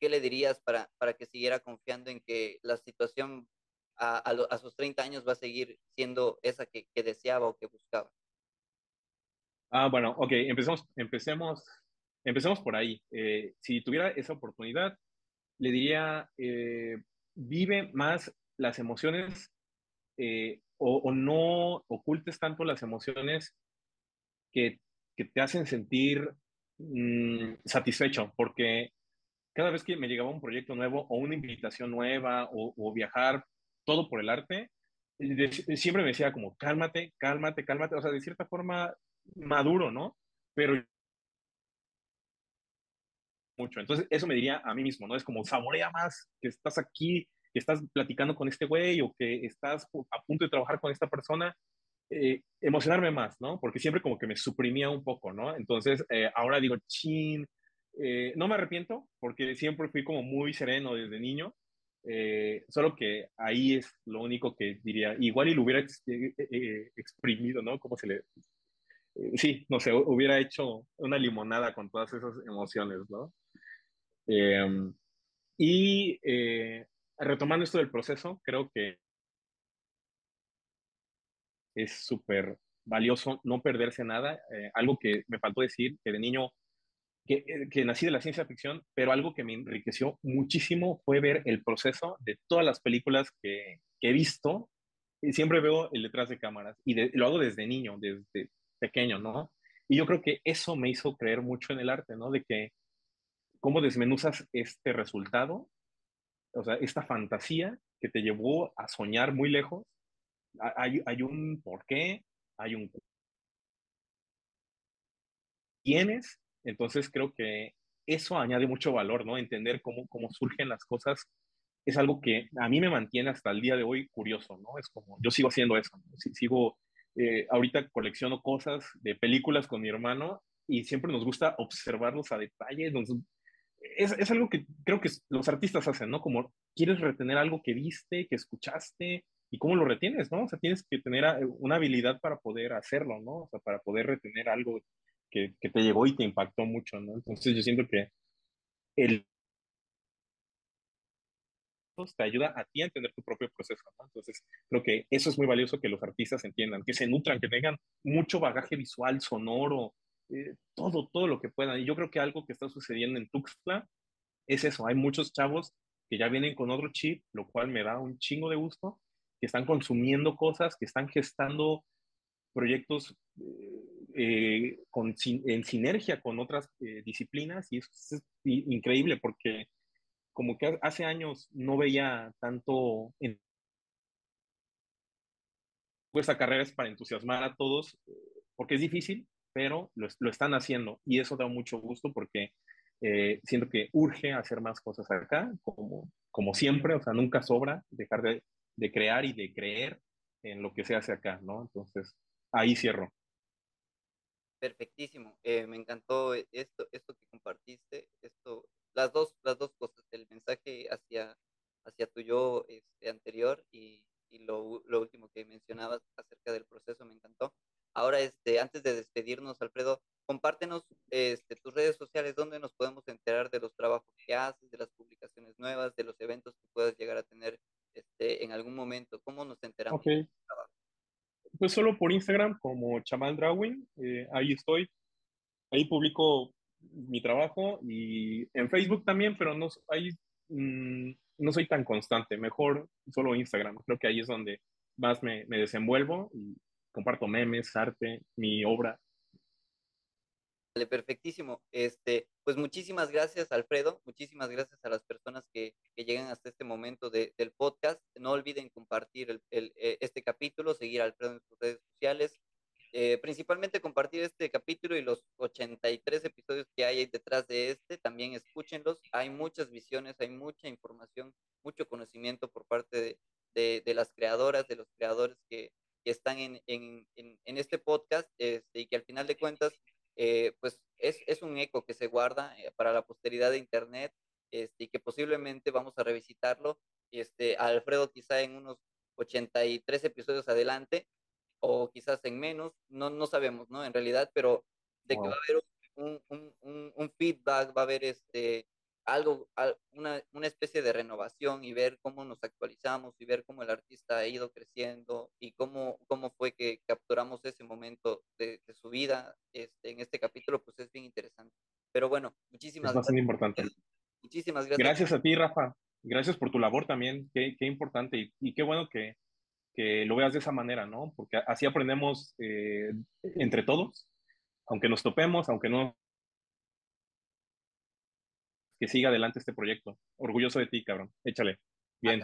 ¿qué le dirías para, para que siguiera confiando en que la situación a, a, a sus 30 años va a seguir siendo esa que, que deseaba o que buscaba? Ah, bueno, ok, empecemos, empecemos, empecemos por ahí. Eh, si tuviera esa oportunidad, le diría, eh, vive más las emociones eh, o, no ocultes tanto las emociones que, que te hacen sentir mmm, satisfecho, porque cada vez que me llegaba un proyecto nuevo o una invitación nueva o viajar, todo por el arte, de, siempre me decía como, cálmate, cálmate, cálmate, o sea, de cierta forma maduro, ¿no? Pero mucho. Entonces, eso me diría a mí mismo, ¿no? Es como, saborea más que estás aquí que estás platicando con este güey o que estás a punto de trabajar con esta persona, eh, emocionarme más, ¿no? Porque siempre como que me suprimía un poco, ¿no? Entonces, eh, ahora digo, chin, eh, no me arrepiento porque siempre fui como muy sereno desde niño, solo que ahí es lo único que diría, igual y lo hubiera exprimido, ¿no? Como se le... sí, no sé, hubiera hecho una limonada con todas esas emociones, ¿no? Em, y retomando esto del proceso, creo que es súper valioso no perderse nada. Eh, algo que me faltó decir, que de niño, que, eh, que, nací de la ciencia ficción, pero algo que me enriqueció muchísimo fue ver el proceso de todas las películas que, que he visto. Y siempre veo el detrás de cámaras y lo hago desde niño, desde pequeño, ¿no? Y yo creo que eso me hizo creer mucho en el arte, ¿no? De que cómo desmenuzas este resultado, o sea, esta fantasía que te llevó a soñar muy lejos hay, hay un porqué, hay un tienes, entonces creo que eso añade mucho valor, ¿no? Entender cómo, cómo surgen las cosas es algo que a mí me mantiene hasta el día de hoy curioso, ¿no? Es como, yo sigo haciendo eso, ¿no? sigo, eh, ahorita colecciono cosas de películas con mi hermano y siempre nos gusta observarlos a detalle, es, es, algo que creo que los artistas hacen, ¿no? Como quieres retener algo que viste, que escuchaste, y cómo lo retienes, ¿no? O sea, tienes que tener ah, una habilidad para poder hacerlo, ¿no? O sea, para poder retener algo que, que te llegó y te impactó mucho, ¿no? Entonces yo siento que el te ayuda a ti a entender tu propio proceso, ¿no? Entonces, creo que eso es muy valioso que los artistas entiendan, que se nutran, que tengan mucho bagaje visual, sonoro, eh, todo, todo lo que puedan. Y yo creo que algo que está sucediendo en Tuxtla es eso, hay muchos chavos que ya vienen con otro chip, lo cual me da un chingo de gusto, que están consumiendo cosas, que están gestando proyectos eh, con, en sinergia con otras eh, disciplinas y es increíble porque como que hace años no veía tanto en esta carrera es para entusiasmar a todos porque es difícil, pero lo, están haciendo y eso da mucho gusto porque eh, siento que urge hacer más cosas acá, como, como siempre, o sea, nunca sobra dejar de, de crear y de creer en lo que se hace acá, ¿no? Entonces, ahí cierro. Perfectísimo. Eh, me encantó esto, esto que compartiste, esto, las dos, las dos cosas, el mensaje hacia, hacia tu yo este, anterior y, y lo, lo, último que mencionabas acerca del proceso, me encantó. Ahora, este, antes de despedirnos, Alfredo, compártenos este, tus redes sociales, donde nos podemos enterar de los trabajos que haces, de las publicaciones nuevas, de los eventos que puedas llegar a tener este, en algún momento? ¿Cómo nos enteramos? Okay. Pues solo por Instagram como Chamal Drawing, eh, ahí estoy. Ahí publico mi trabajo y en Facebook también, pero no, ahí, mm, no soy tan constante. Mejor solo Instagram. Creo que ahí es donde más me, me desenvuelvo y comparto memes, arte, mi obra Perfectísimo. Este, pues muchísimas gracias, Alfredo. Muchísimas gracias a las personas que, que llegan hasta este momento de, del podcast. No olviden compartir eh, este capítulo, seguir a Alfredo en sus redes sociales. Eh, principalmente compartir este capítulo y los 83 episodios que hay detrás de este. También escúchenlos. Hay muchas visiones, hay mucha información, mucho conocimiento por parte de, de, las creadoras, de los creadores que, que están en, en, en, en este podcast este, y que al final de cuentas eh, pues es, es, un eco que se guarda eh, para la posteridad de Internet este, y que posiblemente vamos a revisitarlo. Este, a Alfredo quizá en unos 83 episodios adelante o quizás en menos, no, no sabemos, ¿no? En realidad, pero de wow. que va a haber un, un, un, un, feedback, va a haber este, algo, una, una especie de renovación y ver cómo nos actualizamos y ver cómo el artista ha ido creciendo y cómo, cómo fue que capturamos ese momento de, de su vida este, en este capítulo, pues es bien interesante. Pero bueno, muchísimas es bastante importante. Muchísimas gracias. Gracias a ti, Rafa. Gracias por tu labor también. Qué, qué importante y, y, qué bueno que, que, lo veas de esa manera, ¿no? Porque así aprendemos eh, entre todos, aunque nos topemos, aunque no que siga adelante este proyecto. Orgulloso de ti, cabrón. Échale. Bien.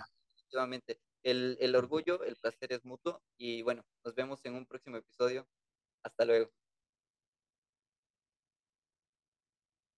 El, el orgullo, el placer es mutuo y bueno, nos vemos en un próximo episodio. Hasta luego.